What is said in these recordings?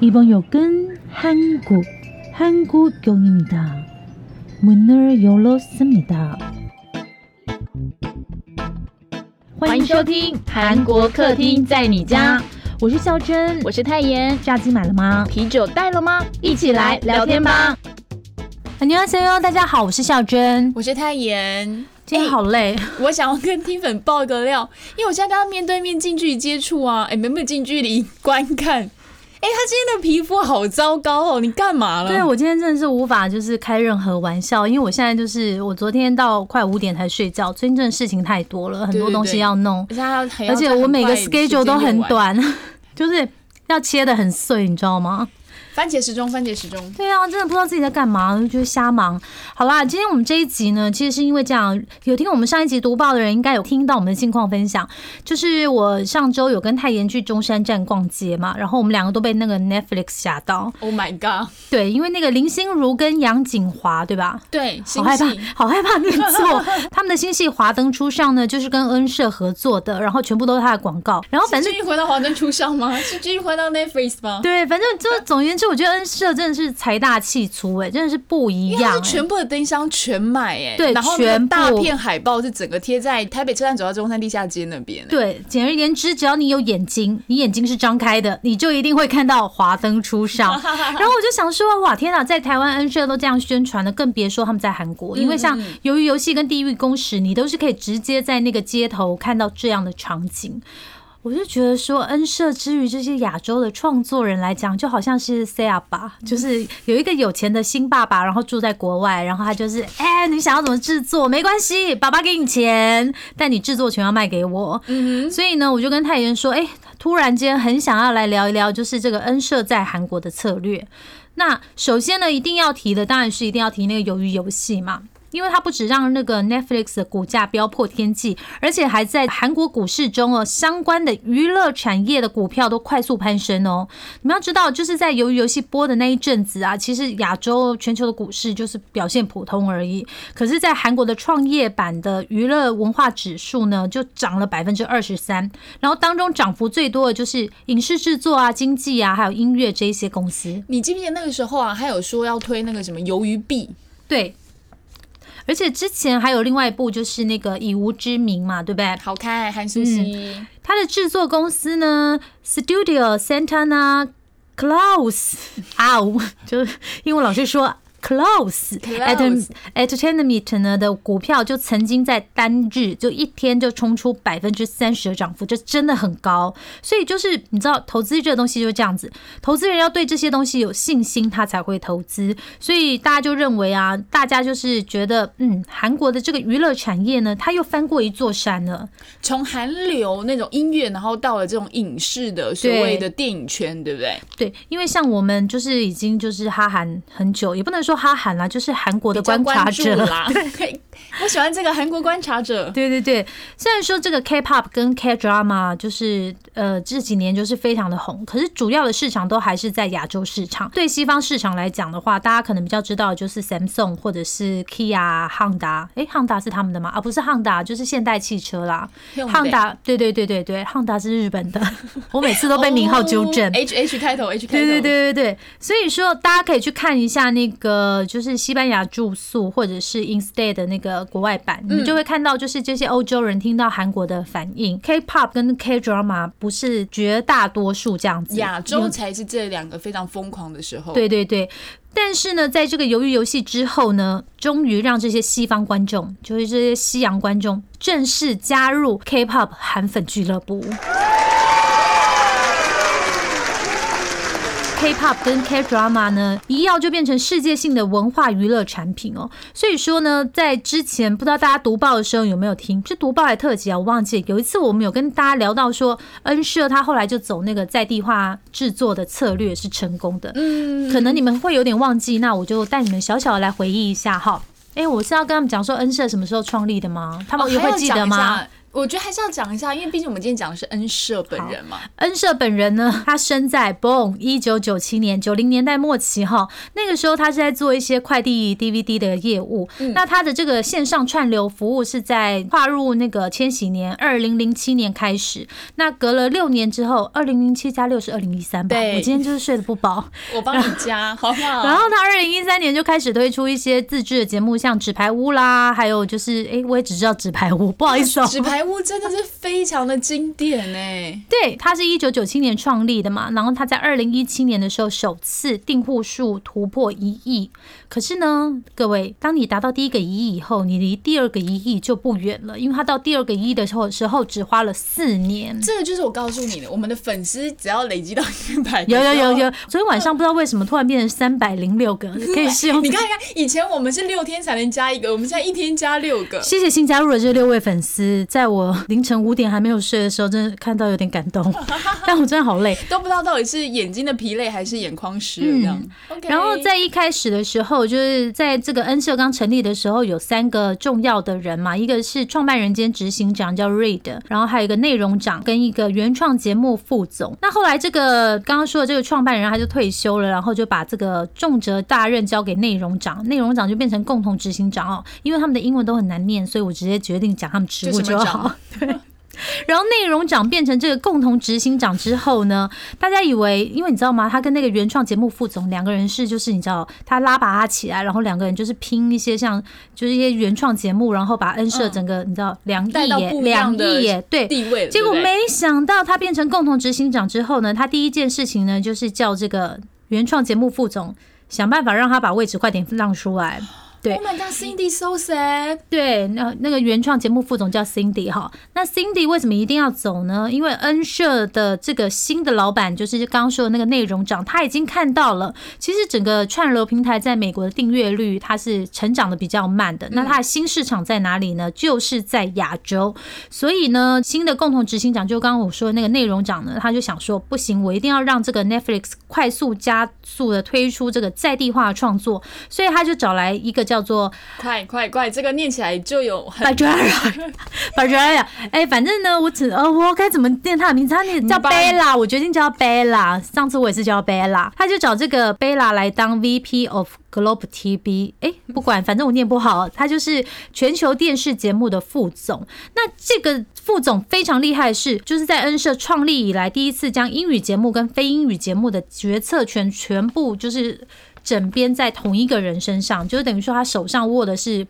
이번 역은 한국, 한국역입니다. 문을 열었습니다. 欢迎收听韩国客厅在你家，我是孝珍，我是泰妍。炸鸡买了吗？啤酒带了吗？一起来聊天吧。 안녕하세요，大家好，我是孝珍。我是泰妍。今天好累，我想要跟听粉爆一个料，因为我现在跟他面对面近距离接触啊，哎，没有近距离观看。 哎，他今天的皮肤好糟糕哦，你干嘛了？对我今天真的是无法就是开任何玩笑，因为我现在就是我昨天到快五点才睡觉，最近真的事情太多了，很多东西要弄，而且要而且我每个 schedule 都很短，就是要切的很碎，你知道吗？番茄时钟，番茄时钟。对啊，真的不知道自己在干嘛，就是瞎忙。好啦，今天我们这一集呢，其实是因为这样，有听我们上一集读报的人，应该有听到我们的近况分享。就是我上周有跟泰妍去中山站逛街嘛，然后我们两个都被那个 Netflix 吓到。Oh my god！对，因为那个林心如跟杨锦华，对吧？对，好害怕，好害怕念错。他们的新戏《华灯初上》呢，就是跟恩社合作的，然后全部都是他的广告。然后反正继续回到《华灯初上》吗？是继续回到 Netflix 吗？对，反正就总而言之。我觉得恩社真的是财大气粗哎，真的是不一样、欸。全部的灯箱全买哎，对，然后全大片海报是整个贴在台北车站走到中山地下街那边。对，简而言之，只要你有眼睛，你眼睛是张开的，你就一定会看到华灯初上。然后我就想说，哇，天哪，在台湾恩社都这样宣传的，更别说他们在韩国，因为像《鱿鱼游戏》跟《地狱公使》，你都是可以直接在那个街头看到这样的场景。我就觉得说，恩社之于这些亚洲的创作人来讲，就好像是 C 阿爸，就是有一个有钱的新爸爸，然后住在国外，然后他就是，哎，你想要怎么制作没关系，爸爸给你钱，但你制作权要卖给我。嗯所以呢，我就跟泰妍说，哎，突然间很想要来聊一聊，就是这个恩社在韩国的策略。那首先呢，一定要提的当然是一定要提那个鱿鱼游戏嘛。因为它不止让那个 Netflix 的股价飙破天际，而且还在韩国股市中哦，相关的娱乐产业的股票都快速攀升哦。你们要知道，就是在鱿鱼游戏播的那一阵子啊，其实亚洲、全球的股市就是表现普通而已。可是，在韩国的创业板的娱乐文化指数呢，就涨了百分之二十三。然后当中涨幅最多的就是影视制作啊、经济啊，还有音乐这一些公司。你记不记得那个时候啊，还有说要推那个什么鱿鱼币？对。而且之前还有另外一部，就是那个《以无之名》嘛，对不对？好看，韩素汐。它的制作公司呢，Studio Santana Claus 啊，就是英文老师说。Close Entertainment 呢的股票就曾经在单日就一天就冲出百分之三十的涨幅，这真的很高。所以就是你知道，投资这个东西就是这样子，投资人要对这些东西有信心，他才会投资。所以大家就认为啊，大家就是觉得，嗯，韩国的这个娱乐产业呢，它又翻过一座山了。从韩流那种音乐，然后到了这种影视的所谓的电影圈，对不对？对，因为像我们就是已经就是哈韩很久，也不能说。哈韩啦，就是韩国的观察者啦。对，我喜欢这个韩国观察者。对对对，虽然说这个 K-pop 跟 K-drama 就是呃这几年就是非常的红，可是主要的市场都还是在亚洲市场。对西方市场来讲的话，大家可能比较知道就是 Samsung 或者是 Kia、Honda。哎，Honda 是他们的吗？啊，不是 Honda，就是现代汽车啦。Honda，对对对对对，Honda 是日本的。我每次都被名号纠正。H H 开头，H 开头。对对对对对，所以说大家可以去看一下那个。呃，就是西班牙住宿或者是 Instead 的那个国外版，你们就会看到，就是这些欧洲人听到韩国的反应。K-pop 跟 K-drama 不是绝大多数这样子，亚洲才是这两个非常疯狂的时候。对对对，但是呢，在这个鱿鱼游戏之后呢，终于让这些西方观众，就是这些西洋观众，正式加入 K-pop 韩粉俱乐部。K-pop 跟 K-drama 呢，一要就变成世界性的文化娱乐产品哦。所以说呢，在之前不知道大家读报的时候有没有听，是读报还特辑啊？我忘记有一次我们有跟大家聊到说，恩社他后来就走那个在地化制作的策略是成功的。嗯，可能你们会有点忘记，那我就带你们小小来回忆一下哈。哎，我是要跟他们讲说恩社什么时候创立的吗？他们也会记得吗？我觉得还是要讲一下，因为毕竟我们今天讲的是恩社本人嘛。恩社本人呢，他生在 Boom 一九九七年九零年代末期哈，那个时候他是在做一些快递 DVD 的业务。那他的这个线上串流服务是在跨入那个千禧年二零零七年开始。那隔了六年之后，二零零七加六是二零一三吧？我今天就是睡得不饱，我帮你加 好不好？然后他二零一三年就开始推出一些自制的节目，像纸牌屋啦，还有就是哎，我也只知道纸牌屋，不好意思哦。纸牌真的是非常的经典哎。对，他是一九九七年创立的嘛，然后他在二零一七年的时候首次订户数突破一亿。可是呢，各位，当你达到第一个一亿以后，你离第二个一亿就不远了，因为他到第二个一亿的时候时候只花了四年。这个就是我告诉你的，我们的粉丝只要累积到一百，有有有有，昨天晚上不知道为什么突然变成三百零六个，可以试用。你看看，以前我们是六天才能加一个，我们现在一天加六个。谢谢新加入的这六位粉丝，在我凌晨五点还没有睡的时候，真的看到有点感动，但我真的好累，都不知道到底是眼睛的疲累还是眼眶湿这样。然后在一开始的时候，就是在这个恩社刚成立的时候，有三个重要的人嘛，一个是创办人兼执行长叫 Reid，然后还有一个内容长跟一个原创节目副总。那后来这个刚刚说的这个创办人他就退休了，然后就把这个重责大任交给内容长，内容长就变成共同执行长哦，因为他们的英文都很难念，所以我直接决定讲他们职务就好。对。然后内容长变成这个共同执行长之后呢，大家以为，因为你知道吗？他跟那个原创节目副总两个人是，就是你知道，他拉拔他起来，然后两个人就是拼一些像，就是一些原创节目，然后把恩社整个你知道两亿耶，两亿耶，对，地位。结果没想到他变成共同执行长之后呢，他第一件事情呢，就是叫这个原创节目副总想办法让他把位置快点让出来。对，Oh my God，Cindy so sad。对，那那个原创节目副总叫 Cindy 哈。那 Cindy 为什么一定要走呢？因为恩社的这个新的老板，就是刚刚说的那个内容长，他已经看到了，其实整个串流平台在美国的订阅率它是成长的比较慢的。那它的新市场在哪里呢？就是在亚洲。所以呢，新的共同执行长就刚刚我说的那个内容长呢，他就想说，不行，我一定要让这个 Netflix 快速加速的推出这个在地化创作，所以他就找来一个叫。叫做快快快，这个念起来就有巴吉拉，巴吉拉。哎，反正呢，我只呃，我该怎么念他的名字？他念叫 Bella，，我决定叫 Bella。上次我也是叫贝拉，他就找这个贝拉来当 VP of Globe TV。哎，不管，反正我念不好。他就是全球电视节目的副总。那这个副总非常厉害，是就是在恩社创立以来第一次将英语节目跟非英语节目的决策权全部就是。整编在同一个人身上，就是等于说他手上握的是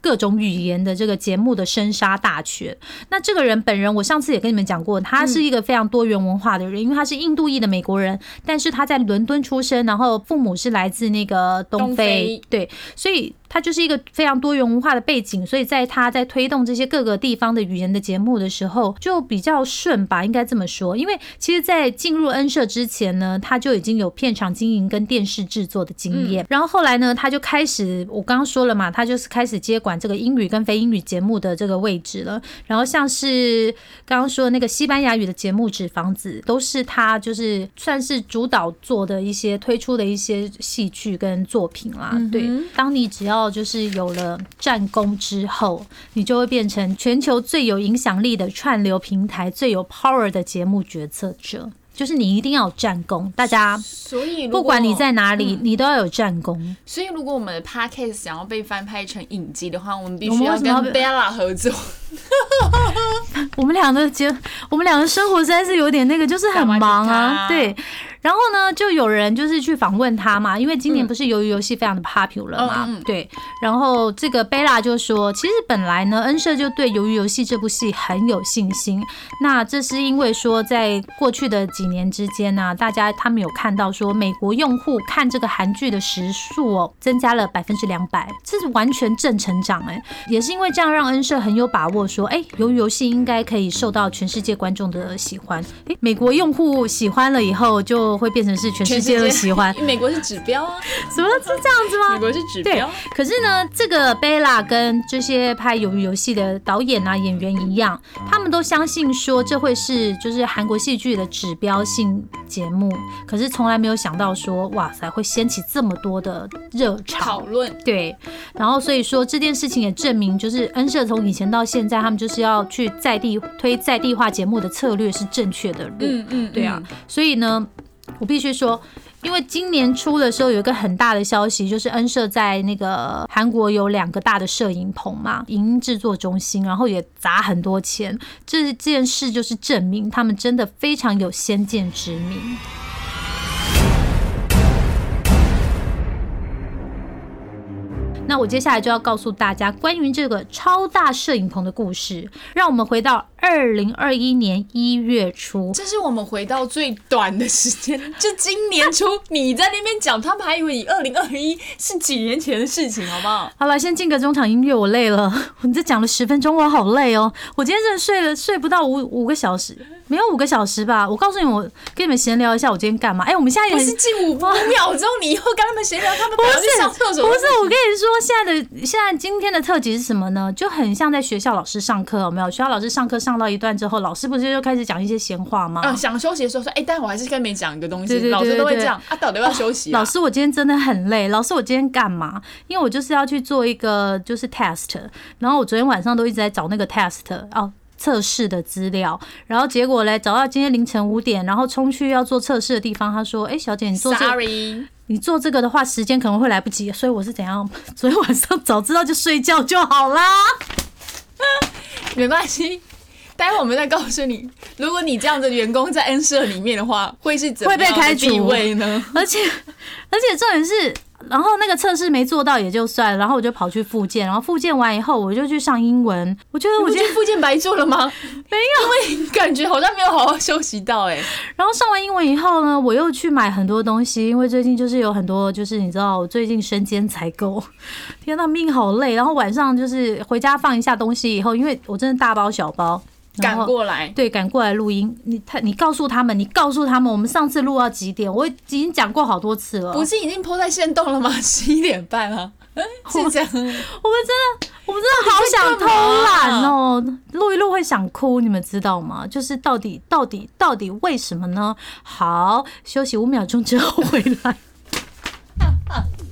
各种语言的这个节目的生杀大权。那这个人本人，我上次也跟你们讲过，他是一个非常多元文化的人，因为他是印度裔的美国人，但是他在伦敦出生，然后父母是来自那个东非，对，所以。他就是一个非常多元文化的背景，所以在他在推动这些各个地方的语言的节目的时候，就比较顺吧，应该这么说。因为其实，在进入恩社之前呢，他就已经有片场经营跟电视制作的经验。然后后来呢，他就开始，我刚刚说了嘛，他就是开始接管这个英语跟非英语节目的这个位置了。然后像是刚刚说的那个西班牙语的节目《纸房子》，都是他就是算是主导做的一些推出的一些戏剧跟作品啦。对，当你只要就是有了战功之后，你就会变成全球最有影响力的串流平台、最有 power 的节目决策者。就是你一定要有战功，大家。所以不管你在哪里，你都要有战功。所以如果我们的 podcast 想要被翻拍成影集的话，我们必须要跟 Bella 合作。我们俩的结，我们俩的生活实在是有点那个，就是很忙啊。对。然后呢，就有人就是去访问他嘛，因为今年不是鱿鱼游戏非常的 popular 嘛，对。然后这个贝拉就说，其实本来呢，恩社就对鱿鱼游戏这部戏很有信心。那这是因为说，在过去的几年之间呢，大家他们有看到说，美国用户看这个韩剧的时数哦，增加了百分之两百，这是完全正成长哎。也是因为这样，让恩社很有把握说，哎，鱿鱼游戏应该可以受到全世界观众的喜欢。哎，美国用户喜欢了以后就。会变成是全世界都喜欢，美国是指标啊，什么是这样子吗？美国是指对标，，可是呢，这个贝拉跟这些拍鱿鱼游戏的导演啊、演员一样，他们都相信说这会是就是韩国戏剧的指标性节目，可是从来没有想到说，哇塞，会掀起这么多的热潮。讨论对，然后所以说这件事情也证明，就是恩社从以前到现在，他们就是要去在地推在地化节目的策略是正确的路。嗯嗯，对啊，所以呢，我必须说，因为今年初的时候有一个很大的消息，就是恩社在那个韩国有两个大的摄影棚嘛，影音制作中心，然后也砸很多钱。这件事就是证明他们真的非常有先见之明。那我接下来就要告诉大家关于这个超大摄影棚的故事。让我们回到二零二一年一月初，这是我们回到最短的时间，就今年初你在那边讲，他们还以为你二零二一是几年前的事情，好不好？好了，先进个中场音乐，我累了。我这讲了十分钟，我好累哦。我今天真的睡了睡不到五五个小时，没有五个小时吧？我告诉你，我跟你们闲聊一下，我今天干嘛？哎、我们现在也不是近五五秒钟，你以后跟他们闲聊，他们不是上厕所。不是，我跟你说，现在的现在今天的特辑是什么呢？就很像在学校老师上课，有没有？学校老师上课上到一段之后，老师不是就开始讲一些闲话吗？嗯，想休息的时候说，哎、但我还是跟你们讲一个东西，老师都会这样啊，到底要休息、啊老师，我今天真的很累。老师，我今天干嘛？因为我就是要去做一个就是 test，然后我昨天晚上都一直在找那个 test 哦。测试的资料，然后结果嘞，找到今天凌晨五点，然后冲去要做测试的地方，他说：“哎、小姐，你做这 Sorry，你做这个的话，时间可能会来不及，所以我是怎样？昨天晚上早知道就睡觉就好啦。没关系。待会我们再告诉你，如果你这样的员工在 N 社里面的话，会是怎么会被开除位呢？而且，而且重点是，然后那个测试没做到也就算了，然后我就跑去复健，然后复健完以后，我就去上英文。我觉得我我今天复健白做了吗？没有，因为感觉好像没有好好休息到哎、然后上完英文以后呢，我又去买很多东西，因为最近就是有很多，就是你知道，我最近身兼采购，天呐，命好累。然后晚上就是回家放一下东西以后，因为我真的大包小包，然赶过来。对，赶过来录音。你他你告诉他们，你告诉他们，我们上次录到几点？我已经讲过好多次了。不是已经抛在线动了吗？十一点半啊，是这样。我们真的，我们真的好想偷懒哦，录一录会想哭，你们知道吗？就是到底到底到底为什么呢？好，休息五秒钟之后回来。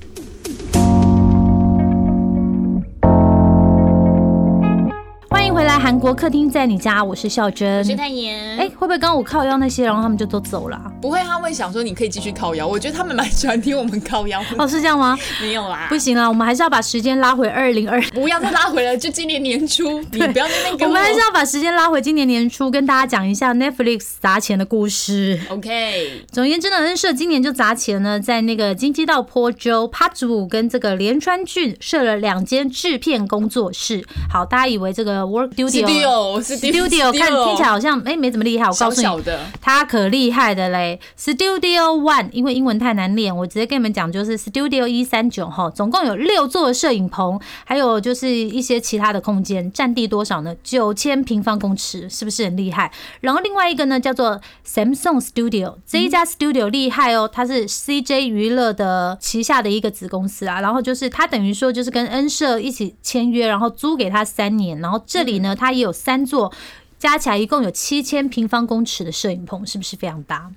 迎回来，韩国客厅在你家，我是孝珍。学太妍，哎、会不会刚刚我靠腰那些，然后他们就都走了啊、不会，他们会想说你可以继续靠腰。我觉得他们蛮喜欢听我们靠腰。哦，是这样吗？没有啦，不行啦，我们还是要把时间拉回二零二。不要再拉回来，就今年年初，你不要在那边给我们还是要把时间拉回今年年初，跟大家讲一下 Netflix 砸钱的故事。OK。总而言之呢，恩社今年就砸钱呢，在那个京畿道坡州帕祖跟这个连川郡设了两间制片工作室。好，大家以为这个 Work Studio Studio Studio 看听起来好像哎、没怎么厉害，我告诉你，小小的，它可厉害的嘞！Studio One，因为英文太难念，我直接跟你们讲，就是 Studio 一三九哈，总共有六座摄影棚，还有就是一些其他的空间，占地多少呢？九千平方公尺，是不是很厉害？然后另外一个呢，叫做 Samsung Studio，这一家 Studio 厉害哦，它是 CJ 娱乐的旗下的一个子公司啊。然后就是它等于说就是跟恩社一起签约，然后租给他三年，然后这里呢，它也有三座。加起来一共有七千平方公尺的摄影棚，是不是非常大？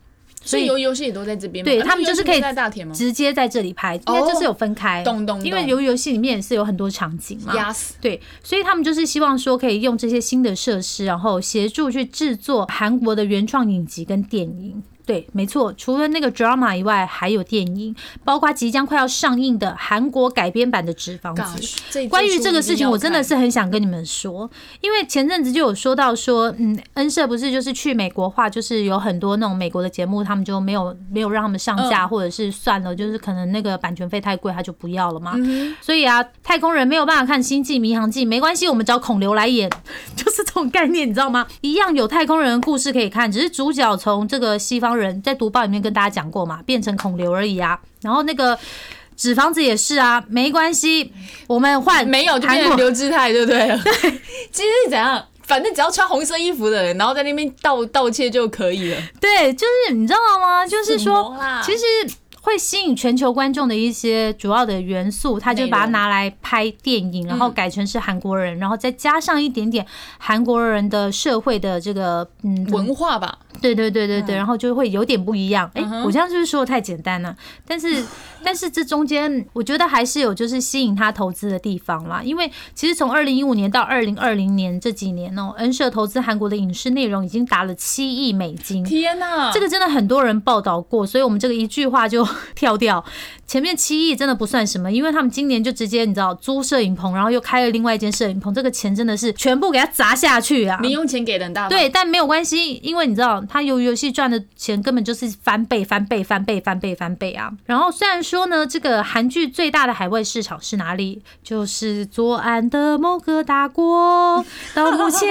所以游游戏也都在这边。对啊他们就是可以？直接在这里拍，因为就是有分开，懂懂懂因为游游戏里面也是有很多场景嘛。对，所以他们就是希望说可以用这些新的设施，然后协助去制作韩国的原创影集跟电影。对，没错，除了那个 drama 以外，还有电影，包括即将快要上映的韩国改编版的《纸房子》。关于这个事情，我真的是是很想跟你们说，因为前阵子就有说到说，嗯，恩社不是就是去美国化，就是有很多那种美国的节目，他们就没有没有让他们上架，嗯或者是算了，就是可能那个版权费太贵，他就不要了嘛。嗯所以啊，太空人没有办法看《星际迷航记》，没关系，我们找孔刘来演，就是这种概念，你知道吗？一样有太空人的故事可以看，只是主角从这个西方人在读报里面跟大家讲过嘛，变成孔刘而已啊。然后那个纸房子也是啊，没关系，我们换没有就变韩国成刘志泰，对不对了？对，其实是怎样？反正只要穿红色衣服的人，然后在那边盗盗窃就可以了。对，就是你知道吗？就是说，其实。会吸引全球观众的一些主要的元素，他就把它拿来拍电影，然后改成是韩国人，然后再加上一点点韩国人的社会的这个嗯文化吧，对对对对对，然后就会有点不一样。哎、我这样是不是说的太简单了？但是但是这中间，我觉得还是有就是吸引他投资的地方啦。因为其实从二零一五年到二零二零年这几年哦、恩社投资韩国的影视内容已经达了七亿美金。天哪，这个真的很多人报道过，所以我们这个一句话就 跳掉。前面七亿真的不算什么，因为他们今年就直接你知道租摄影棚，然后又开了另外一间摄影棚，这个钱真的是全部给他砸下去啊！零用钱给的很大，对，但没有关系，因为你知道，他由于游戏赚的钱根本就是翻倍、翻倍、翻倍、翻倍、翻倍啊。然后虽然说呢，这个韩剧最大的海外市场是哪里？就是左岸的某个大国。到目前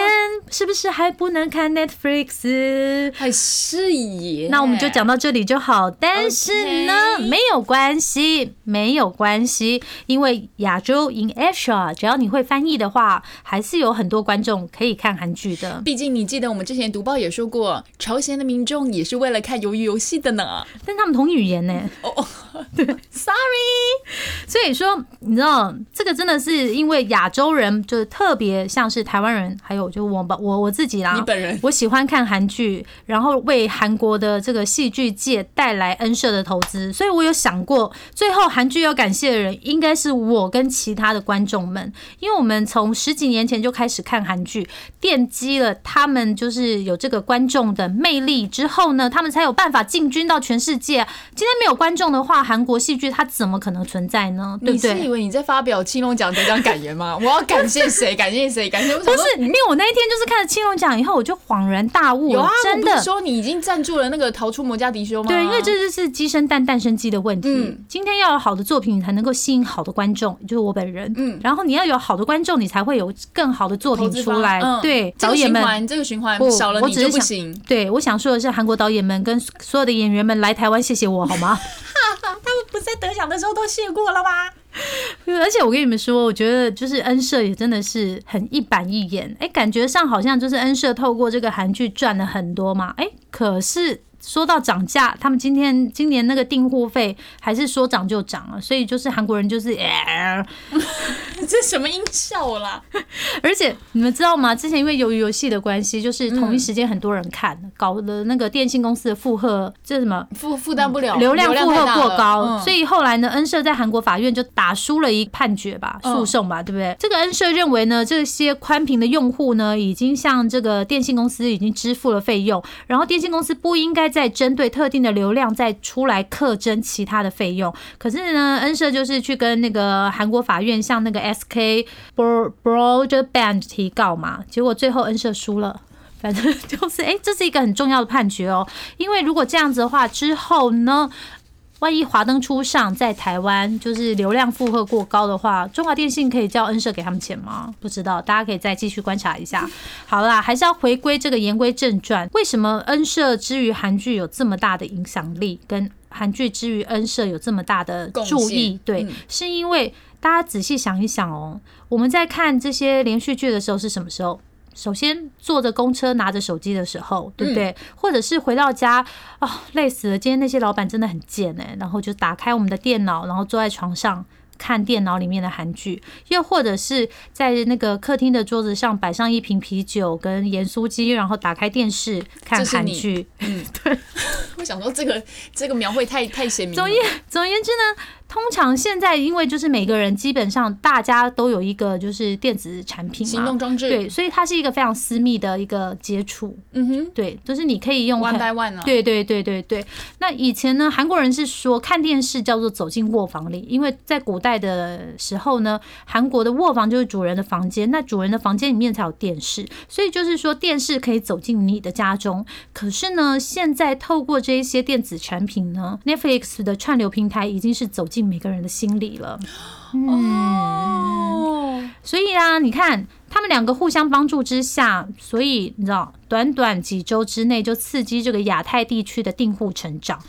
是不是还不能看 Netflix？还 是耶。那我们就讲到这里就好。但是呢没有关系，没有关系，因为亚洲 in Asia，只要你会翻译的话，还是有很多观众可以看韩剧的。毕竟你记得我们之前读报也说过，朝鲜的民众也是为了看鱿鱼游戏的呢。但他们同语言呢？哦哦，对，sorry，所以说，你知道这个真的是因为亚洲人就是特别像是台湾人，还有就我吧，我我自己啦，你本人我喜欢看韩剧，然后为韩国的这个戏剧界带来恩社的投资，所以我有想过，最后韩剧要感谢的人应该是我跟其他的观众们，因为我们从十几年前就开始看韩剧，奠基了他们就是有这个观众的魅力之后呢，他们才有办法进军到全世界。今天没有观众的话，韩国戏剧它怎么可能存在呢？对你是以？为你在发表青龙奖得奖感言吗？我要感谢谁？感谢谁？感谢我不是，因为我那一天就是看了青龙奖以后，我就恍然大悟，有啊，真的。说你已经赞助了那个逃出摩加迪修吗？对，因为这就是鸡生蛋，蛋生机的问题。嗯今天要有好的作品，你才能够吸引好的观众，就是我本人。嗯然后你要有好的观众，你才会有更好的作品出来。嗯对，这导演们。个循环，这个循环不少了你就不我只是想行。对，我想说的是，韩国导演们跟所有的演员们来台湾，谢谢我好吗？他们不是在得奖的时候都谢过了吗？而且我跟你们说，我觉得就是恩社也真的是很一板一眼，哎，感觉上好像就是恩社透过这个韩剧赚了很多嘛，哎，可是。说到涨价，他们今天今年那个订货费还是说涨就涨了，所以就是韩国人就是，这什么音效啦？而且你们知道吗？之前因为由于游戏的关系，就是同一时间很多人看，搞得那个电信公司的负荷，这什么负负担不了，流量负荷过高，嗯所以后来呢，恩社在韩国法院就打输了一判决吧，嗯诉讼吧，对不对？这个恩社认为呢，这些宽频的用户呢，已经向这个电信公司已经支付了费用，然后电信公司不应该再针对特定的流量再出来课征其他的费用。可是呢，恩社就是去跟那个韩国法院向那个 SK Broad Broadband 提告嘛，结果最后恩社输了。反正 就是，哎、这是一个很重要的判决哦。因为如果这样子的话，之后呢，万一华灯初上在台湾就是流量负荷过高的话，中华电信可以叫恩社给他们钱吗？不知道，大家可以再继续观察一下。好啦，还是要回归这个言归正传，为什么恩社之于韩剧有这么大的影响力，跟韩剧之于恩社有这么大的注意？对，嗯是因为大家仔细想一想哦，我们在看这些连续剧的时候是什么时候？首先坐着公车拿着手机的时候，对不对？或者是回到家哦，累死了。今天那些老板真的很贱哎，然后就打开我们的电脑，然后坐在床上。看电脑里面的韩剧，又或者是在那个客厅的桌子上摆上一瓶啤酒跟盐酥鸡，然后打开电视看韩剧。我想说这个这个描绘太太鲜明了。总言总而言之呢，通常现在因为就是每个人基本上大家都有一个就是电子产品，行动装置，对，所以它是一个非常私密的一个接触，嗯哼对，就是你可以用，one 很 by one 啊，对对对对对。那以前呢，韩国人是说看电视叫做走进卧房里，因为在古代的时候呢，韩国的卧房就是主人的房间，那主人的房间里面才有电视，所以就是说电视可以走进你的家中。可是呢，现在透过这一些电子产品呢，Netflix 的串流平台已经是走进每个人的心里了。哦，所以啊，你看他们两个互相帮助之下，所以你知道，短短几周之内就刺激这个亚太地区的订户成长。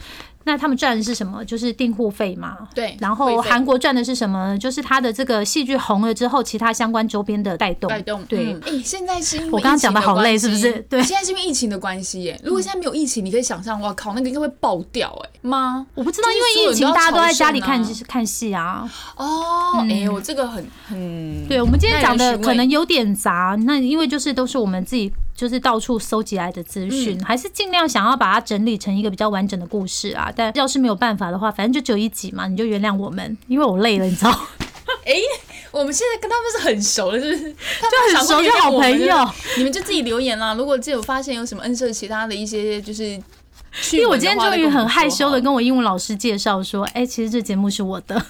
那他们赚的是什么？就是订户费嘛。对然后韩国赚的是什么？就是他的这个戏剧红了之后，其他相关周边的带动。带动对嗯哎、现在是因为我刚刚讲的好累是不是对现在是因为疫情的关系耶。如果现在没有疫情，你可以想象，哇靠，那个应该会爆掉哎吗？我不知道，因为疫情，大家都在家里看看戏啊。哦，哎、我这个很很对，我们今天讲的可能有点杂，那因为就是都是我们自己就是到处搜集来的资讯，还是尽量想要把它整理成一个比较完整的故事啊。但要是没有办法的话，反正就只有一集嘛，你就原谅我们，因为我累了，你知道，哎、我们现在跟他们是很熟了，是不是？就很熟，就好朋友。。你们就自己留言啦。如果自己有发现有什么恩社其他的一些就是趣因为我今天终于很害羞的跟跟我英文老师介绍说，哎、其实这节目是我的，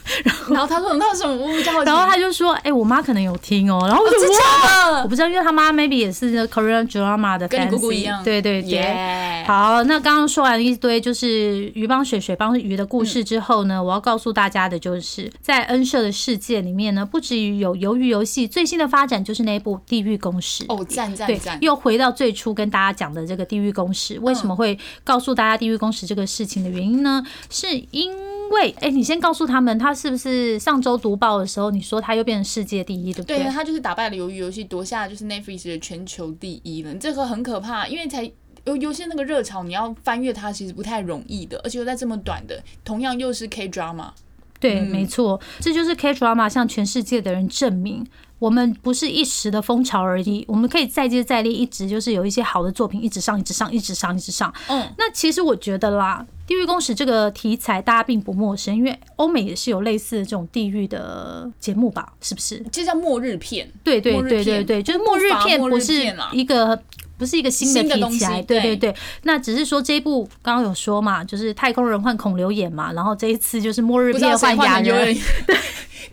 然后他说那有什么，我比较好奇。然后他就说，哎、我妈可能有听哦、然后我就真哇，假的？我不知道，因为他妈 maybe 也是 Korean drama 的 fans，跟你姑姑一样。对对对。耶好，那刚刚说完一堆就是鱼帮水，水帮鱼的故事之后呢，我要告诉大家的就是，在恩社的世界里面呢，不止于有鱿鱼游戏，最新的发展就是那部《地狱公使》。哦，赞赞对赞，！又回到最初跟大家讲的这个地狱公使，为什么会告诉大家地狱公使这个事情的原因呢？是因为，哎、你先告诉他们，他是不是上周读报的时候，你说他又变成世界第一，对不对，对？他就是打败了鱿鱼游戏，夺下就是 Netflix 的全球第一了。这个很可怕，因为才游游戏那个热潮，你要翻越它其实不太容易的，而且又在这么短的，同样又是 K drama。对，嗯没错，这就是 K drama 向全世界的人证明，我们不是一时的风潮而已，我们可以再接再厉，一直就是有一些好的作品一直上，一直上，一直上，一直上。嗯，那其实我觉得啦，地狱公使这个题材大家并不陌生，因为欧美也是有类似的这种地狱的节目吧？是不是？这叫末日片。对对对对对，就是末日片不是一个。不是一个新的题材，对对对对，那只是说这一部刚刚有说嘛，就是太空人换孔刘演嘛，然后这一次就是末日片换雅人，换成游人。对，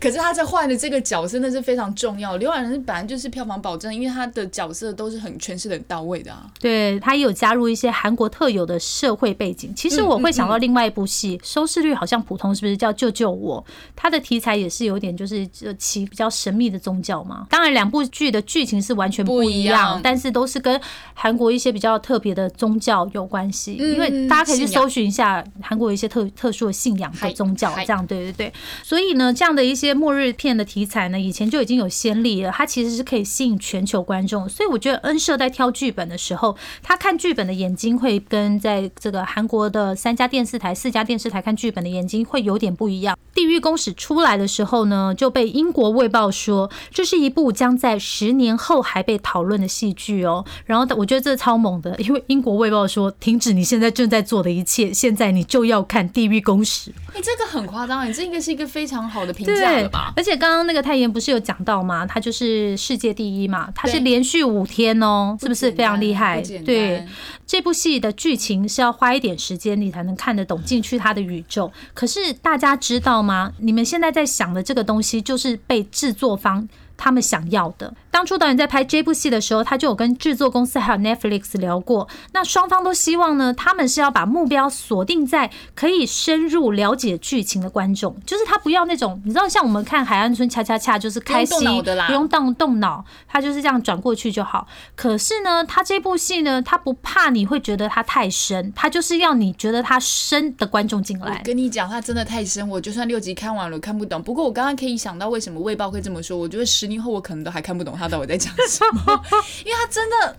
可是他在换的这个角色那是非常重要。刘亚仁本来就是票房保证，因为他的角色都是很诠释的很到位的啊。对他也有加入一些韩国特有的社会背景。其实嗯我会想到另外一部戏，收视率好像普通，是不是叫《救救我》？它的题材也是有点就是呃其比较神秘的宗教嘛。当然，两部剧的剧情是完全不不一一样样，但是都是跟韩国一些比较特别的宗教有关系。嗯因为大家可以去搜寻一下韩国一些特特殊的信仰嗨的宗教，这样对对对。所以呢，这样的一些末日片的题材呢，以前就已经有先例了，它其实是可以吸引全球观众。所以我觉得恩社在挑剧本的时候，他看剧本的眼睛会跟在这个韩国的三家电视台、四家电视台看剧本的眼睛会有点不一样。《地狱公使》出来的时候呢，就被英国卫报说这是一部将在十年后还被讨论的戏剧哦。然后我觉得这超猛的，因为英国卫报说停止你现在正在做的一切，现在你就要看《地狱公使》。你、这个很夸张哎，这应该是一个非常好的评价对了吧？而且刚刚那个太妍不是有讲到吗？他就是世界第一嘛，他是连续五天哦，是不是非常厉害对，这部戏的剧情是要花一点时间你才能看得懂进去它的宇宙。可是大家知道吗？你们现在在想的这个东西，就是被制作方。他们想要的。当初导演在拍这部戏的时候，他就有跟制作公司还有 Netflix 聊过。那双方都希望呢，他们是要把目标锁定在可以深入了解剧情的观众，就是他不要那种你知道，像我们看《海岸村恰恰恰》，就是开心动脑的啦不用动动脑，他就是这样转过去就好。可是呢，他这部戏呢，他不怕你会觉得他太深，他就是要你觉得他深的观众进我来。跟你讲，他真的太深，我就算六集看完了看不懂。不过我刚刚可以想到为什么卫报会这么说，我觉得十年后我可能都还看不懂他到底在讲什么，因为他真的，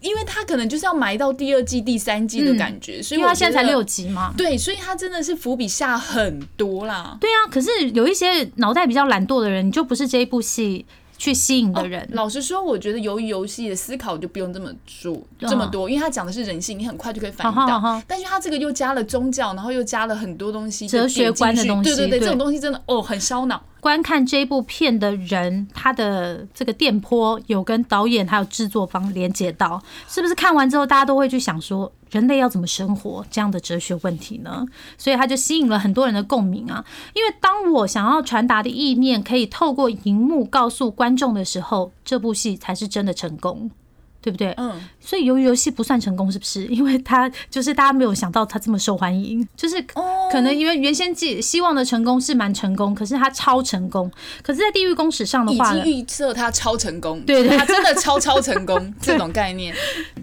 因为他可能就是要埋到第二季、第三季的感觉，所以他现在才六集嘛。对，所以他真的是伏笔下很多啦。对啊，可是有一些脑袋比较懒惰的人，你就不是这一部戏去吸引的人。老实说，我觉得由于游戏的思考就不用这么做这么多，因为他讲的是人性，你很快就可以反应到。好好好但是他这个又加了宗教，然后又加了很多东西，哲学观的东西对对对，对这种东西真的哦很烧脑。观看这部片的人，他的这个电波有跟导演还有制作方连接到，是不是看完之后大家都会去想说，人类要怎么生活这样的哲学问题呢？所以他就吸引了很多人的共鸣啊。因为当我想要传达的意念可以透过荧幕告诉观众的时候，这部戏才是真的成功。对不对？嗯，所以由于游戏不算成功，是不是？因为他就是大家没有想到他这么受欢迎，就是哦可能因为原先寄希望的成功是蛮成功，可是他超成功。可是，在地狱公史上的话已经，预测他超成功，对对它真的超超成功 这种概念。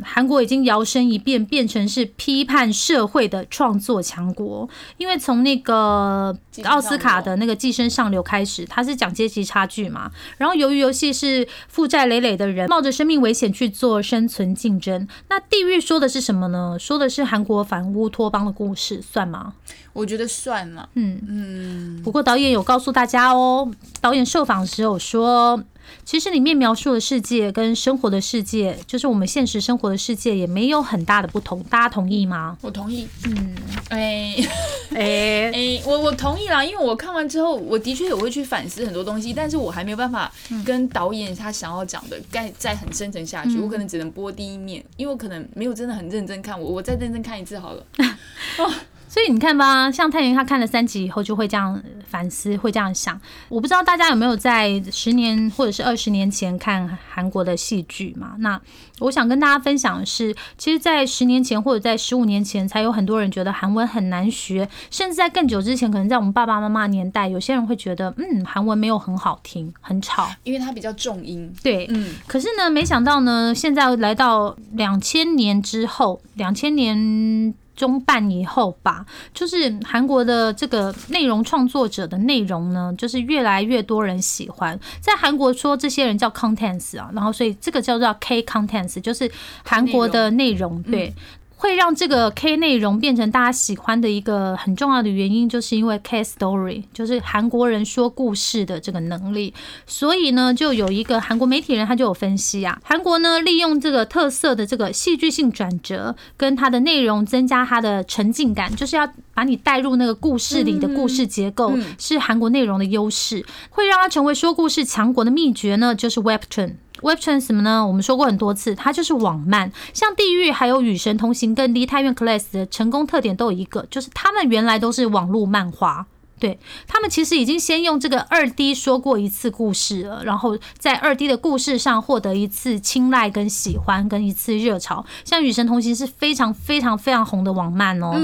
韩国已经摇身一变，变成是批判社会的创作强国。因为从那个奥斯卡的那个《寄生上流》开始，他是讲阶级差距嘛。然后，由于游戏是负债累累的人冒着生命危险去做生存竞争。那地狱说的是什么呢？说的是韩国反乌托邦的故事，算吗？我觉得算了，嗯嗯，不过导演有告诉大家哦，导演受访时有说，其实里面描述的世界跟生活的世界，就是我们现实生活的世界，也没有很大的不同。大家同意吗？我同意。嗯，哎 哎、哎，我我同意啦，因为我看完之后，我的确也会去反思很多东西，但是我还没有办法跟导演他想要讲的再再很深层下去，我可能只能播第一面，因为我可能没有真的很认真看，我我再认真看一次好了。所以你看吧，像太妍他看了三集以后就会这样反思，会这样想。我不知道大家有没有在十年或者是二十年前看韩国的戏剧嘛？那我想跟大家分享的是，其实，在十年前或者在十五年前，才有很多人觉得韩文很难学，甚至在更久之前，可能在我们爸爸妈妈年代，有些人会觉得，嗯，韩文没有很好听，很吵。因为它比较重音，对，嗯，可是呢，没想到呢，现在来到两千年之后，两千年中半以后吧，就是韩国的这个内容创作者的内容呢，就是越来越多人喜欢。在韩国说这些人叫 contents 啊，然后所以这个叫做 K contents，就是韩国的内容，对。会让这个 K 内容变成大家喜欢的一个很重要的原因，就是因为 K story，就是韩国人说故事的这个能力。所以呢，就有一个韩国媒体人他就有分析啊，韩国呢利用这个特色的这个戏剧性转折，跟它的内容增加它的沉浸感，就是要把你带入那个故事里的故事结构，是韩国内容的优势，会让它成为说故事强国的秘诀呢，就是 Webtoon。Webtoon 什么呢？我们说过很多次，它就是网漫。像《地狱》还有《与神同行》跟《梨泰院 Class》的成功特点都有一个，就是他们原来都是网络漫画。对他们其实已经先用这个二 D 说过一次故事了，然后在二 D 的故事上获得一次青睐跟喜欢跟一次热潮。像《与神同行》是非常非常非常红的网漫哦，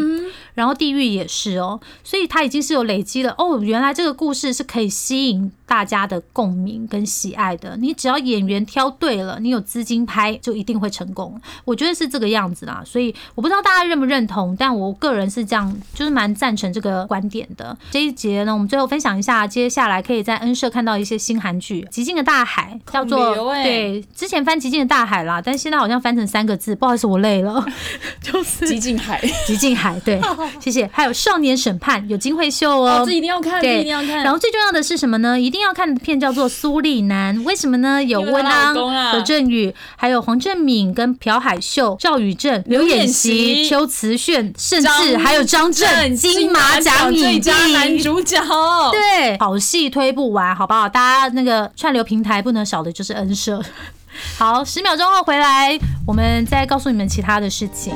然后《地狱》也是哦，所以它已经是有累积了哦，原来这个故事是可以吸引大家的共鸣跟喜爱的。你只要演员挑对了，你有资金拍，就一定会成功。我觉得是这个样子啦，所以我不知道大家认不认同，但我个人是这样，就是蛮赞成这个观点的。这一节呢，我们最后分享一下，接下来可以在恩社看到一些新韩剧，《极尽的大海》叫做欸对，之前翻《极尽的大海》啦，但现在好像翻成三个字，不好意思，我累了，就是极尽海，极尽海，对，谢谢。还有《少年审判》有金惠秀哦哦，这一定要看，这对一定要看。然后最重要的是什么呢？一定要看的片叫做《苏丽南》，为什么呢？有温安啊、何振宇，还有黄正敏、跟朴海秀、赵宇正、刘演演习、习邱慈炫，甚至张还有张震金马奖影帝最佳男主角，对，好戏推不完，好不好？大家那个串流平台不能少的就是 N 社。好，十秒钟后回来，我们再告诉你们其他的事情。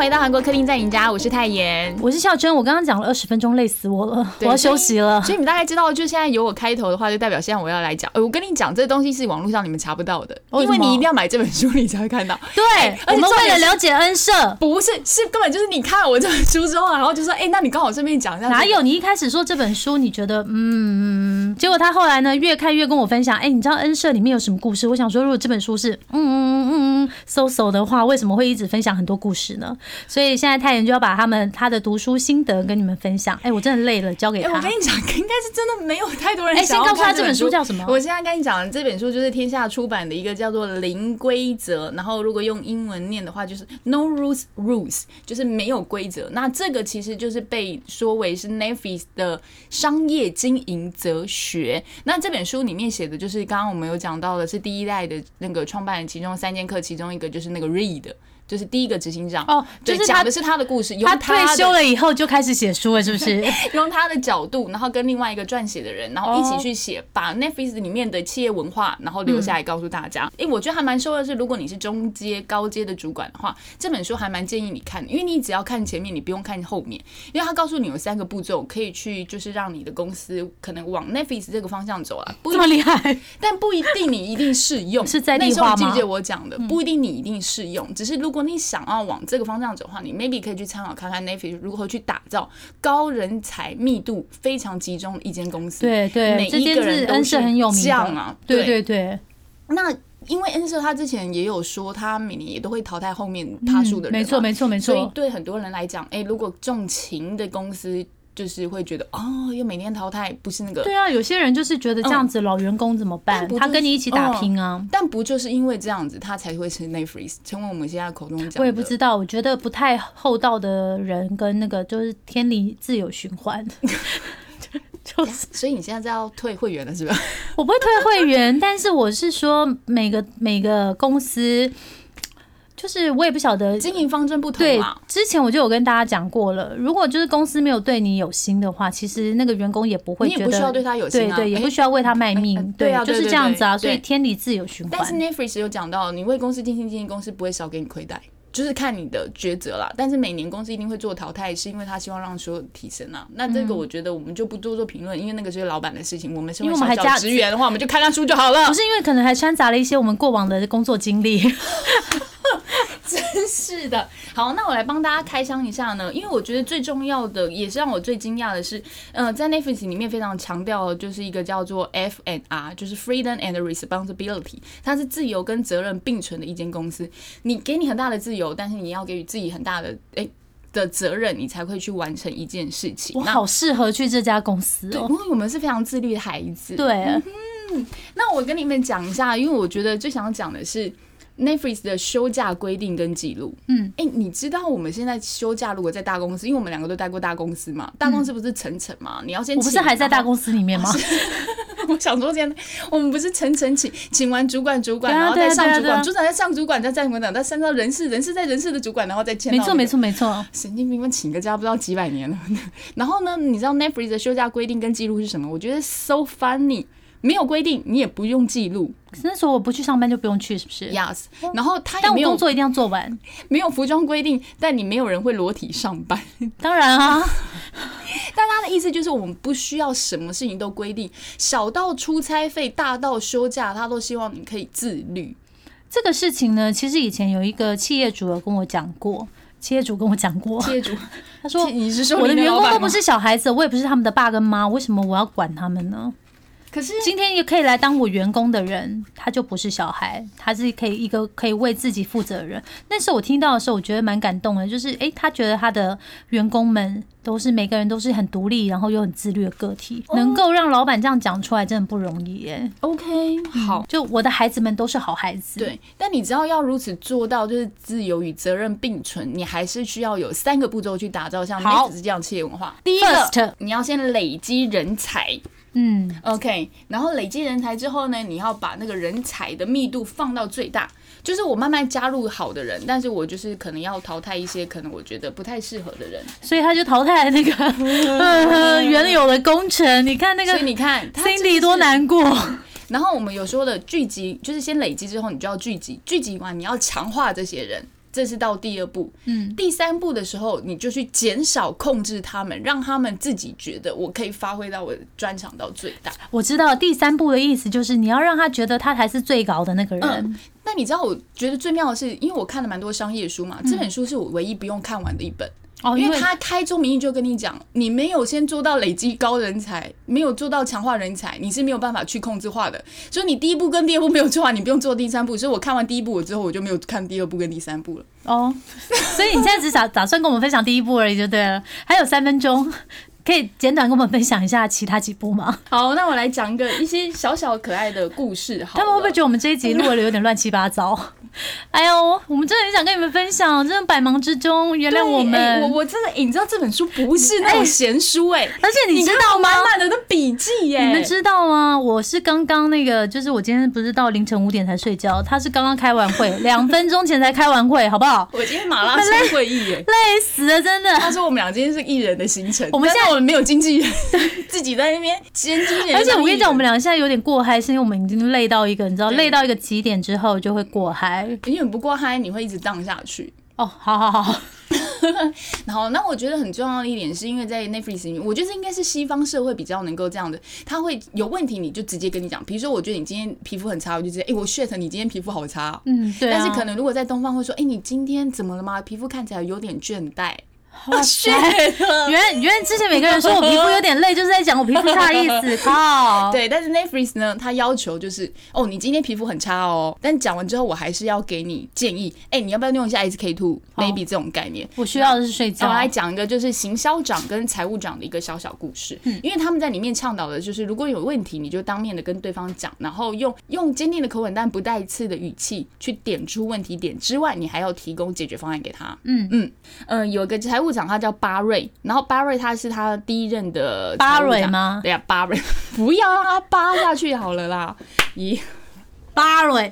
回到韩国客厅在赢家，我是泰妍。我是孝珍，我刚刚讲了二十分钟，累死我了，我要休息了。所以你们大概知道，就现在有我开头的话，就代表现在我要来讲。呃，我跟你讲，这东西是网络上你们查不到的，因为你一定要买这本书，你才会看到。对，而我们为了了解恩社，不是，是根本就是你看了我这本书之后，然后就说，哎、那你刚好顺便讲一下、哪有？？你一开始说这本书，你觉得嗯，结果他后来呢越看越跟我分享，哎、你知道恩社里面有什么故事？我想说，如果这本书是嗯嗯嗯嗯 so so 的话，为什么会一直分享很多故事呢？所以现在泰妍就要把他们他的读书心得跟你们分享。哎、我真的累了，交给哎、他。我跟你讲，应该是真的没有太多人哎先告诉他这本书书叫什么我现在跟你讲，这本书就是天下出版的一个叫做《零规则》，然后如果用英文念的话，就是 No Rules Rules，就是没有规则。那这个其实就是被说为是 Netflix 的商业经营哲学。那这本书里面写的就是刚刚我们有讲到的，是第一代的那个创办人其中三剑客，其中一个就是那个 Reed。就是第一个执行长哦，对，讲的是他的故事。他退休了以后就开始写书了，是不是？用他的角度，然后跟另外一个撰写的人，然后一起去写，把 Netflix 里面的企业文化，然后留下来告诉大家。哎，我觉得还蛮收的是，如果你是中阶、高阶的主管的话，这本书还蛮建议你看，因为你只要看前面，你不用看后面，因为他告诉你有三个步骤可以去，就是让你的公司可能往 Netflix 这个方向走啊。这么厉害，但不一定你一定适用。是在那时候？记不记得我讲的？不一定你一定适用，只是如果你想要往这个方向走的话，你 maybe 可以去参考看看 Netflix 如何去打造高人才密度非常集中的一间公司。对对，每一个人都是很有名啊。对对对。那因为恩社他之前也有说，他每年也都会淘汰后面他数的人。没错没错没错。所以对很多人来讲，哎，如果重情的公司。就是会觉得哦，又每年淘汰，不是那个。对啊，有些人就是觉得这样子，老员工怎么办？他跟你一起打拼啊。但不就是因为这样子，他才会成 Netflix，成为我们现在口中讲。我也不知道，我觉得不太厚道的人跟那个就是天理自有循环。就是 所以你现在在要退会员了，是吧？我不会退会员，但是我是说每个每个公司。就是我也不晓得经营方针不同对，之前我就有跟大家讲过了，如果就是公司没有对你有心的话，其实那个员工也不会觉得，不需要对他有心啊，对对，也不需要为他卖命，对啊，就是这样子啊，所以天理自有循环。但是 Netflix 有讲到，你为公司尽心尽力，公司不会少给你亏待，就是看你的抉择啦。但是每年公司一定会做淘汰，是因为他希望让所有提升啊。那这个我觉得我们就不多做评论，因为那个是老板的事情。我们因为小小职员的 话，我们就看他书就好了。不是因为可能还掺杂了一些我们过往的工作经历。真是的，好，那我来帮大家开箱一下呢，因为我觉得最重要的，也是让我最惊讶的是，呃，在 Netflix 里面非常强调，就是一个叫做 F and R，就是 Freedom and Responsibility，它是自由跟责任并存的一间公司。你给你很大的自由，但是你要给予自己很大的哎的责任，你才会去完成一件事情。我好适合去这家公司哦，因为我们是非常自律的孩子。对，嗯，那我跟你们讲一下，因为我觉得最想讲的是。Netflix 的休假规定跟记录，嗯，哎，你知道我们现在休假如果在大公司，因为我们两个都待过大公司嘛，大公司不是层层嘛，你要先，我不是还在大公司里面吗？我想说，现在我们不是层层请，请完主管，主管然后再上主管，主管再上主管，再再什么的，再升到人事，人事在人事的主管，然后再签。没错，没错，没错。神经病们请个假不知道几百年了。然后呢，你知道 Netflix 的休假规定跟记录是什么？我觉得 so funny。没有规定，你也不用记录。那时候我不去上班就不用去，是不是？Yes。然后他但我工作一定要做完。没有服装规定，但你没有人会裸体上班。当然啊。但他的意思就是，我们不需要什么事情都规定，小到出差费，大到休假，他都希望你可以自律。这个事情呢，其实以前有一个企业主有跟我讲过，企业主跟我讲过，企业主 他说：“你是说我的员工都不是小孩子，我也不是他们的爸跟妈，为什么我要管他们呢？”可是今天也可以来当我员工的人，他就不是小孩，他是可以一个可以为自己负责的人。那时候我听到的时候，我觉得蛮感动的，就是诶，他觉得他的员工们都是每个人都是很独立，然后又很自律的个体，能够让老板这样讲出来，真的不容易耶。OK，好，就我的孩子们都是好孩子。对，但你知道要如此做到，就是自由与责任并存，你还是需要有三个步骤去打造像 Netflix 这样企业文化。第一个，你要先累积人才。嗯，OK，然后累积人才之后呢，你要把那个人才的密度放到最大，就是我慢慢加入好的人，但是我就是可能要淘汰一些可能我觉得不太适合的人，所以他就淘汰了那个 原有的工程。你看那个，所以你看 Cindy 多难过。然后我们有说的聚集，就是先累积之后，你就要聚集，聚集完你要强化这些人。这是到第二步，嗯，第三步的时候，你就去减少控制他们，让他们自己觉得我可以发挥到我的专长到最大。我知道第三步的意思就是你要让他觉得他才是最高的那个人。那你知道，我觉得最妙的是，因为我看了蛮多商业书嘛，这本书是我唯一不用看完的一本。哦，因为他开宗明义就跟你讲，你没有先做到累积高人才，没有做到强化人才，你是没有办法去控制化的。所以你第一步跟第二步没有做完，你不用做第三步。所以我看完第一步之后，我就没有看第二步跟第三步了。哦，所以你现在只打打算跟我们分享第一步而已，就对了。还有三分钟，可以简短跟我们分享一下其他几部吗？好，那我来讲一个一些小小可爱的故事。好，他们会不会觉得我们这一集录的有点乱七八糟？哎呦，我们真的很想跟你们分享，真的百忙之中原谅我们。我我真的，哎你知道这本书不是那种闲书哎、而且你知道吗？满满的都笔记耶、你们知道吗？我是刚刚那个，就是我今天不是到凌晨五点才睡觉，他是刚刚开完会，两分钟前才开完会，好不好？我今天马拉松会议耶、累死了，真的。他说我们俩今天是艺人的行程，我们现在我们没有经纪人，自己在那边兼经纪人。而且我跟你讲，我们俩俩现在有点过嗨，是因为我们已经累到一个，你知道，累到一个极点之后就会过嗨。永远不过嗨，你会一直荡下去。哦，好好好，然后，那我觉得很重要的一点，是因为在 Netflix 里面，我觉得应该是西方社会比较能够这样的，他会有问题你就直接跟你讲，比如说我觉得你今天皮肤很差，我就直接，哎、我 shit，你今天皮肤好差哦、嗯，对啊。但是可能如果在东方会说，哎、你今天怎么了吗？皮肤看起来有点倦怠。哇 塞 shit 原来原来之前每个人说我皮肤有点累，就是在讲我皮肤差的意思。靠，对，但是 Netflix 呢，他要求就是，哦，你今天皮肤很差哦，但讲完之后，我还是要给你建议，哎、你要不要用一下 SK two maybe 这种概念？我需要的是睡觉我。来讲一个就是行销长跟财务长的一个小小故事，嗯因为他们在里面倡导的就是，如果有问题，你就当面的跟对方讲，然后用用坚定的口吻但不带刺的语气去点出问题点之外，你还要提供解决方案给他。嗯嗯，呃，有个财务长他叫巴瑞，然后巴瑞他是他第一任的巴瑞吗对呀、巴瑞，不要让他扒下去好了啦，咦。巴瑞，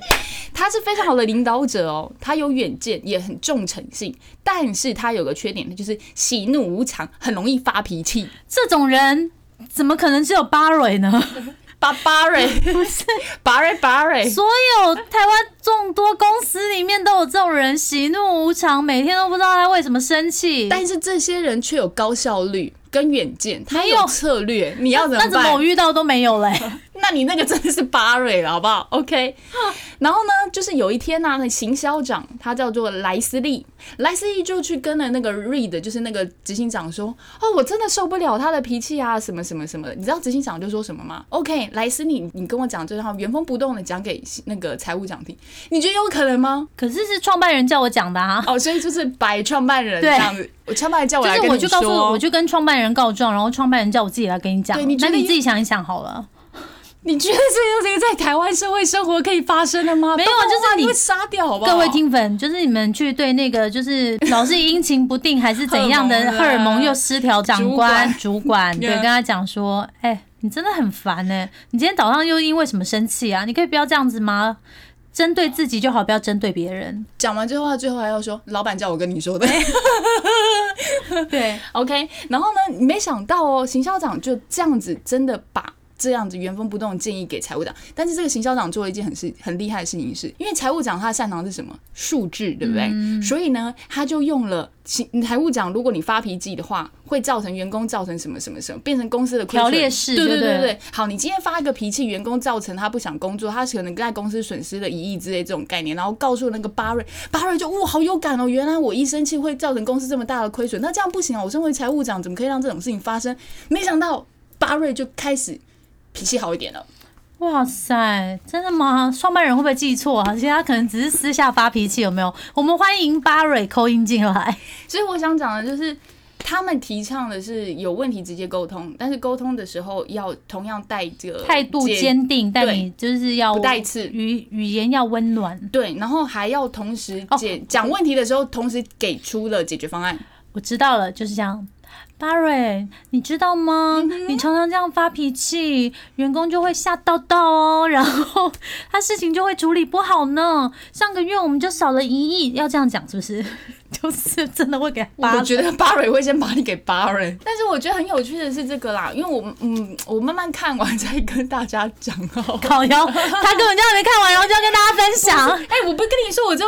他是非常好的领导者哦，他有远见，也很重诚信，但是他有个缺点，就是喜怒无常，很容易发脾气。这种人怎么可能只有巴瑞呢？巴巴瑞 不是巴瑞巴瑞，所有台湾众多公司里面都有这种人，喜怒无常，每天都不知道他为什么生气。但是这些人却有高效率跟远见，他有有策略，你要怎么那怎么我？遇到都没有嘞？那你那个真的是巴瑞了，好不好？OK。然后呢，就是有一天呢、那行销长他叫做莱斯利，莱斯利就去跟了那个 Reed，就是那个执行长说：“哦，我真的受不了他的脾气啊，什么什么什么的。”你知道执行长就说什么吗？OK，莱斯利，你跟我讲这句话，原封不动的讲给那个财务长听，你觉得有可能吗？可是是创办人叫我讲的啊。哦，所以就是摆创办人这样子，我创办人叫我就是来跟你我就告诉我，我，就跟创办人告状，然后创办人叫我自己来跟你讲。那你自己想一想好了。你觉得这这个在台湾社会生活可以发生的吗？没有就是你你会杀掉，好不好？各位听粉，就是你们去对那个就是老是阴晴不定还是怎样的荷尔蒙又失调，长官、主管，对，跟他讲说，哎、你真的很烦呢、你今天早上又因为什么生气啊？你可以不要这样子吗？针对自己就好，不要针对别人。讲完之后，他最后还要说，老板叫我跟你说的。对，OK，然后呢，没想到哦，行销长就这样子真的把。这样子原封不动的建议给财务长，但是这个行销长做了一件很事很厉害的事情是，因为财务长他擅长的是什么数字，对不对？嗯所以呢，他就用了行财务长，如果你发脾气的话，会造成员工造成什么什么什么，变成公司的亏损条列式对对对对对。好，你今天发一个脾气，员工造成他不想工作，他可能在公司损失了一亿之类这种概念，然后告诉那个巴瑞，巴瑞就哇好有感哦，原来我一生气会造成公司这么大的亏损，那这样不行啊！我身为财务长，怎么可以让这种事情发生？没想到巴瑞就开始脾气好一点了。哇塞，真的吗？创办人会不会记错啊？其实他可能只是私下发脾气，有没有？我们欢迎巴蕊扣音进来。所以我想讲的就是，他们提倡的是有问题直接沟通，但是沟通的时候要同样带着态度坚定，但你就是要不带刺语语言要温暖。对，然后还要同时哦解讲、问题的时候，同时给出了解决方案。我知道了，就是这样。巴瑞，你知道吗？嗯你常常这样发脾气，员工就会吓到到哦，然后他事情就会处理不好呢。上个月我们就少了一亿，要这样讲是不是？就是真的会给巴我觉得巴瑞会先把你给巴瑞，但是我觉得很有趣的是这个啦，因为我嗯，我慢慢看完再跟大家讲哦。烤腰，他根本就还没看完，然后就要跟大家分享。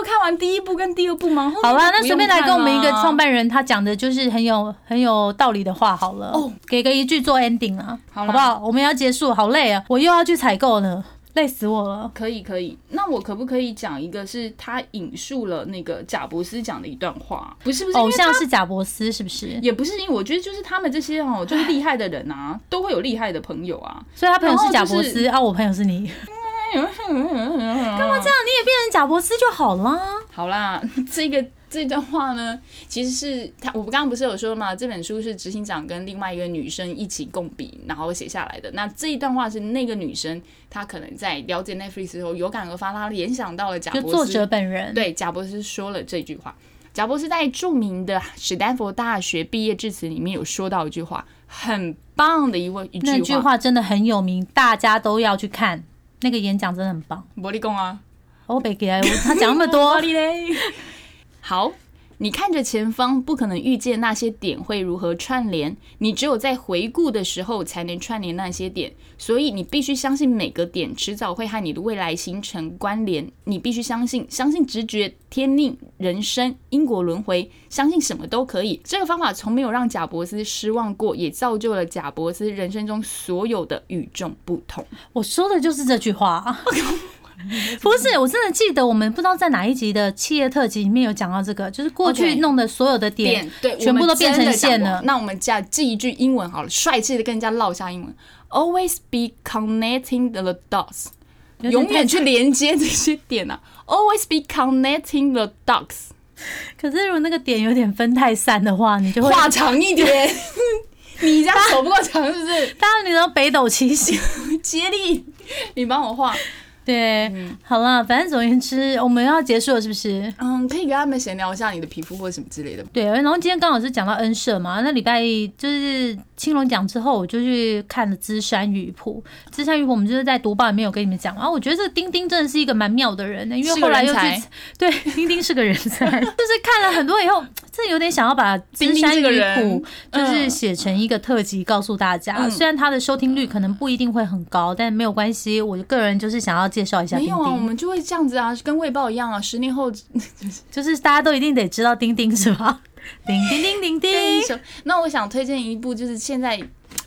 看完第一部跟第二部吗？好啦，那随便来跟我们一个创办。人，他讲的就是很有很有道理的话。好了，哦给个一句做 ending 啊，好好不好？我们要结束，好累啊，我又要去采购呢，累死我了。可以可以，那我可不可以讲一个是他引述了那个贾伯斯讲的一段话？不是不是，偶像是贾伯斯，是不是？也不是，因为我觉得就是他们这些哦，就是厉害的人啊，都会有厉害的朋友啊。所以他朋友是贾伯斯、啊，我朋友是你，干嘛这样？你也变成贾伯斯就好啦。好啦，这个这段话呢，其实是他，我刚刚不是有说嘛，这本书是执行长跟另外一个女生一起共笔，然后写下来的。那这一段话是那个女生，她可能在了解 Netflix 时候有感而发，她联想到了贾就博士。作者本人。对，贾伯斯说了这句话。贾伯斯在著名的史丹佛大学毕业致辞里面有说到一句话，很棒的一位一句话。那句话真的很有名，大家都要去看。那个演讲真的很棒。伯利贡啊，我别给他讲那么多。好。你看着前方，不可能预见那些点会如何串联。你只有在回顾的时候，才能串联那些点。所以你必须相信每个点迟早会和你的未来形成关联。你必须相信，相信直觉、天命、人生、因果轮回，相信什么都可以。这个方法从没有让贾伯斯失望过，也造就了贾伯斯人生中所有的与众不同。我说的就是这句话。不是，我真的记得我们不知道在哪一集的企业特辑里面有讲到这个，就是过去弄的所有的点，对，全部都变成线了。那我们加记一句英文好了，帅气的跟人家唠一下英文，always be connecting the dots，永远去连接这些点啊，always be connecting the dots。可是如果那个点有点分太散的话，你就会画长一点。你家手不够长是不是？当然，你都北斗七星，接力，你帮我画。对，好了，反正总而言之，我们要结束了，是不是？嗯，可以跟他们闲聊一下你的皮肤或者什么之类的。对，然后今天刚好是讲到恩社嘛，那礼拜就是青龙奖之后，我就去看了《资山玉谱》。《资山玉谱》我们就是在读报里面有跟你们讲，然后我觉得这个丁丁真的是一个蛮妙的人，因为后来又去 对丁丁是个人才，就是看了很多以后，真的有点想要把《资山玉谱》就是写成一个特辑告诉大家。虽然它的收听率可能不一定会很高，但没有关系，我个人就是想要。介绍一下，没有啊，我们就会这样子啊，跟卫报一样啊。十年后，就是大家都一定得知道钉钉是吧？钉钉钉钉钉。那我想推荐一部，就是现在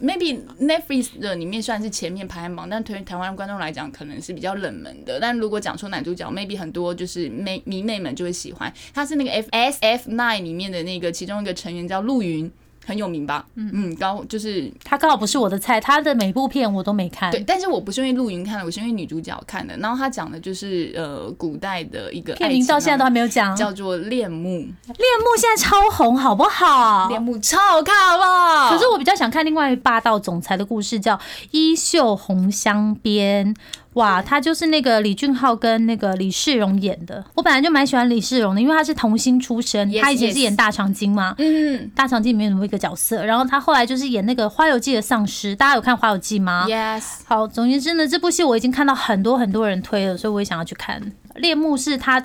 maybe Netflix 的里面算是前面排行榜，但对台湾观众来讲可能是比较冷门的。但如果讲出男主角，maybe 很多就是妹迷妹们就会喜欢。他是那个 F S F Nine 里面的那个其中一个成员，叫陆云。很有名吧？嗯嗯，高就是他刚好不是我的菜，他的每部片我都没看。对，但是我不是因为陆云看的，我是因为女主角看的。然后他讲的就是呃古代的一个片名，到现在都还没有讲，叫做恋慕。恋慕现在超红，好不好？恋慕超好看，好不好？可是我比较想看另外霸道总裁的故事，叫《衣袖红香边》。哇，他就是那个李俊浩跟那个李世荣演的。我本来就蛮喜欢李世荣的，因为他是童星出身，他以前是演大长今嘛，嗯，大长今里面有一个角色，然后他后来就是演那个《花游记》的丧尸。大家有看《花游记》吗？Yes。好，总言之呢，这部戏我已经看到很多很多人推了，所以我也想要去看。猎幕是他，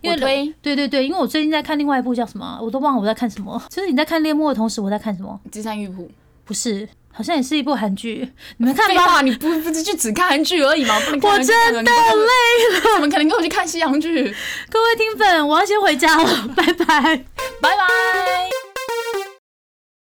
因为对对对，因为我最近在看另外一部叫什么，我都忘了我在看什么。就是你在看猎幕的同时，我在看什么？《金山玉谱》不是。好像也是一部韩剧，你们看吧。你不不是就只看韩剧而已吗？不能看我真的累了，怎么可能跟我去看西洋剧？各位听粉，我要先回家了，拜拜，拜拜。